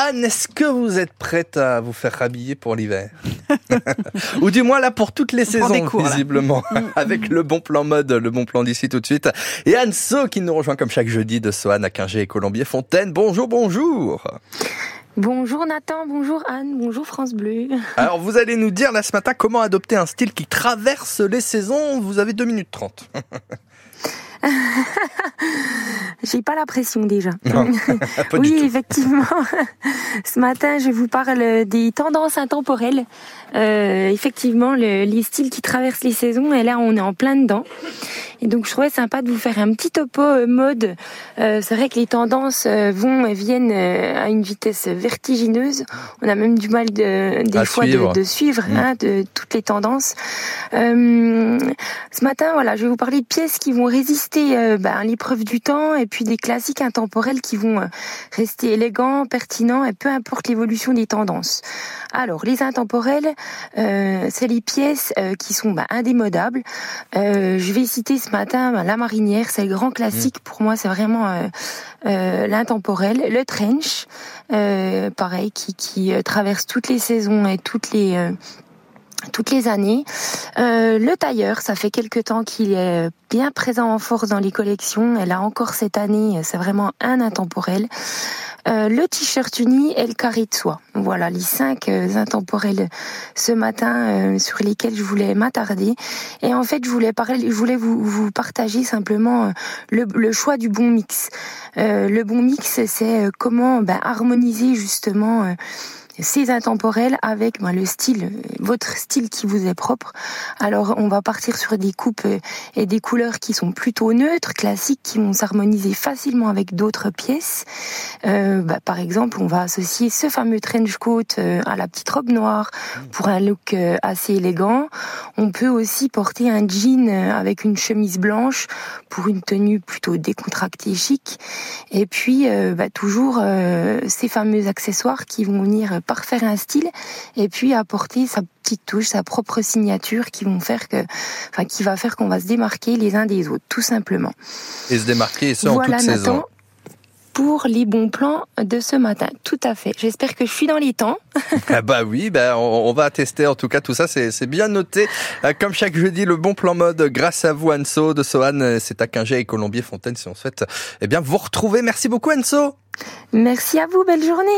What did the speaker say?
Anne, est-ce que vous êtes prête à vous faire rhabiller pour l'hiver Ou du moins là pour toutes les saisons, visiblement, mm. avec le bon plan mode, le bon plan d'ici tout de suite. Et Anne So qui nous rejoint comme chaque jeudi de Soane à Quingé et Colombier Fontaine. Bonjour, bonjour Bonjour Nathan, bonjour Anne, bonjour France Bleu. Alors vous allez nous dire là ce matin comment adopter un style qui traverse les saisons. Vous avez 2 minutes 30. J'ai pas la pression déjà. oui, effectivement. Ce matin, je vous parle des tendances intemporelles. Euh, effectivement, le, les styles qui traversent les saisons, et là, on est en plein dedans. Et donc, je trouvais sympa de vous faire un petit topo euh, mode. Euh, c'est vrai que les tendances vont et viennent à une vitesse vertigineuse. On a même du mal de, des fois De, de, suivre mm. hein, de toutes les tendances. Ce matin, voilà, je vais vous parler de pièces qui vont résister ben, à l'épreuve du temps et puis des classiques intemporels qui vont rester élégants, pertinents et peu importe l'évolution des tendances. Alors, les intemporels, c'est les pièces qui sont ben, indémodables. je vais citer ce matin, bah, la marinière, c'est le grand classique. Mm. Pour moi, c'est vraiment euh, euh, l'intemporel. Le trench, euh, pareil, qui, qui traverse toutes les saisons et toutes les toutes les années. le tailleur, ça fait quelque temps qu'il est bien présent en force dans les collections. Et là encore cette année, c'est vraiment un intemporel. Euh, le t-shirt uni et le carré de soie. Voilà les cinq euh, intemporels ce matin euh, sur lesquels je voulais m'attarder. Et en fait, je voulais parler, je voulais vous, vous partager simplement le, le, choix du bon mix. le bon mix, c'est comment ben, harmoniser justement ces intemporels avec ben, le style, votre style qui vous est propre. Alors on va partir sur des coupes euh, et des couleurs qui sont plutôt neutres, classiques, qui vont s'harmoniser facilement avec d'autres pièces. Euh, bah, par exemple, on va associer ce fameux trench coat euh, à la petite robe noire pour un look euh, assez élégant. On peut aussi porter un jean avec une chemise blanche pour une tenue plutôt décontractée chic. Et puis bah, toujours ces fameux accessoires qui vont venir parfaire un style et puis apporter sa petite touche, sa propre signature qui vont faire que, enfin, qui va faire qu'on va se démarquer les uns des autres, tout simplement. Et se démarquer, ça en toute saison pour les bons plans de ce matin. Tout à fait. J'espère que je suis dans les temps. ah bah oui, bah on, va tester en tout cas tout ça, c'est bien noté. Euh, comme chaque jeudi, le bon plan mode grâce à vous Anso de Sohan, c'est à Quingé et Colombier Fontaine si on souhaite eh bien vous retrouver. Merci beaucoup Anso. Merci à vous, belle journée.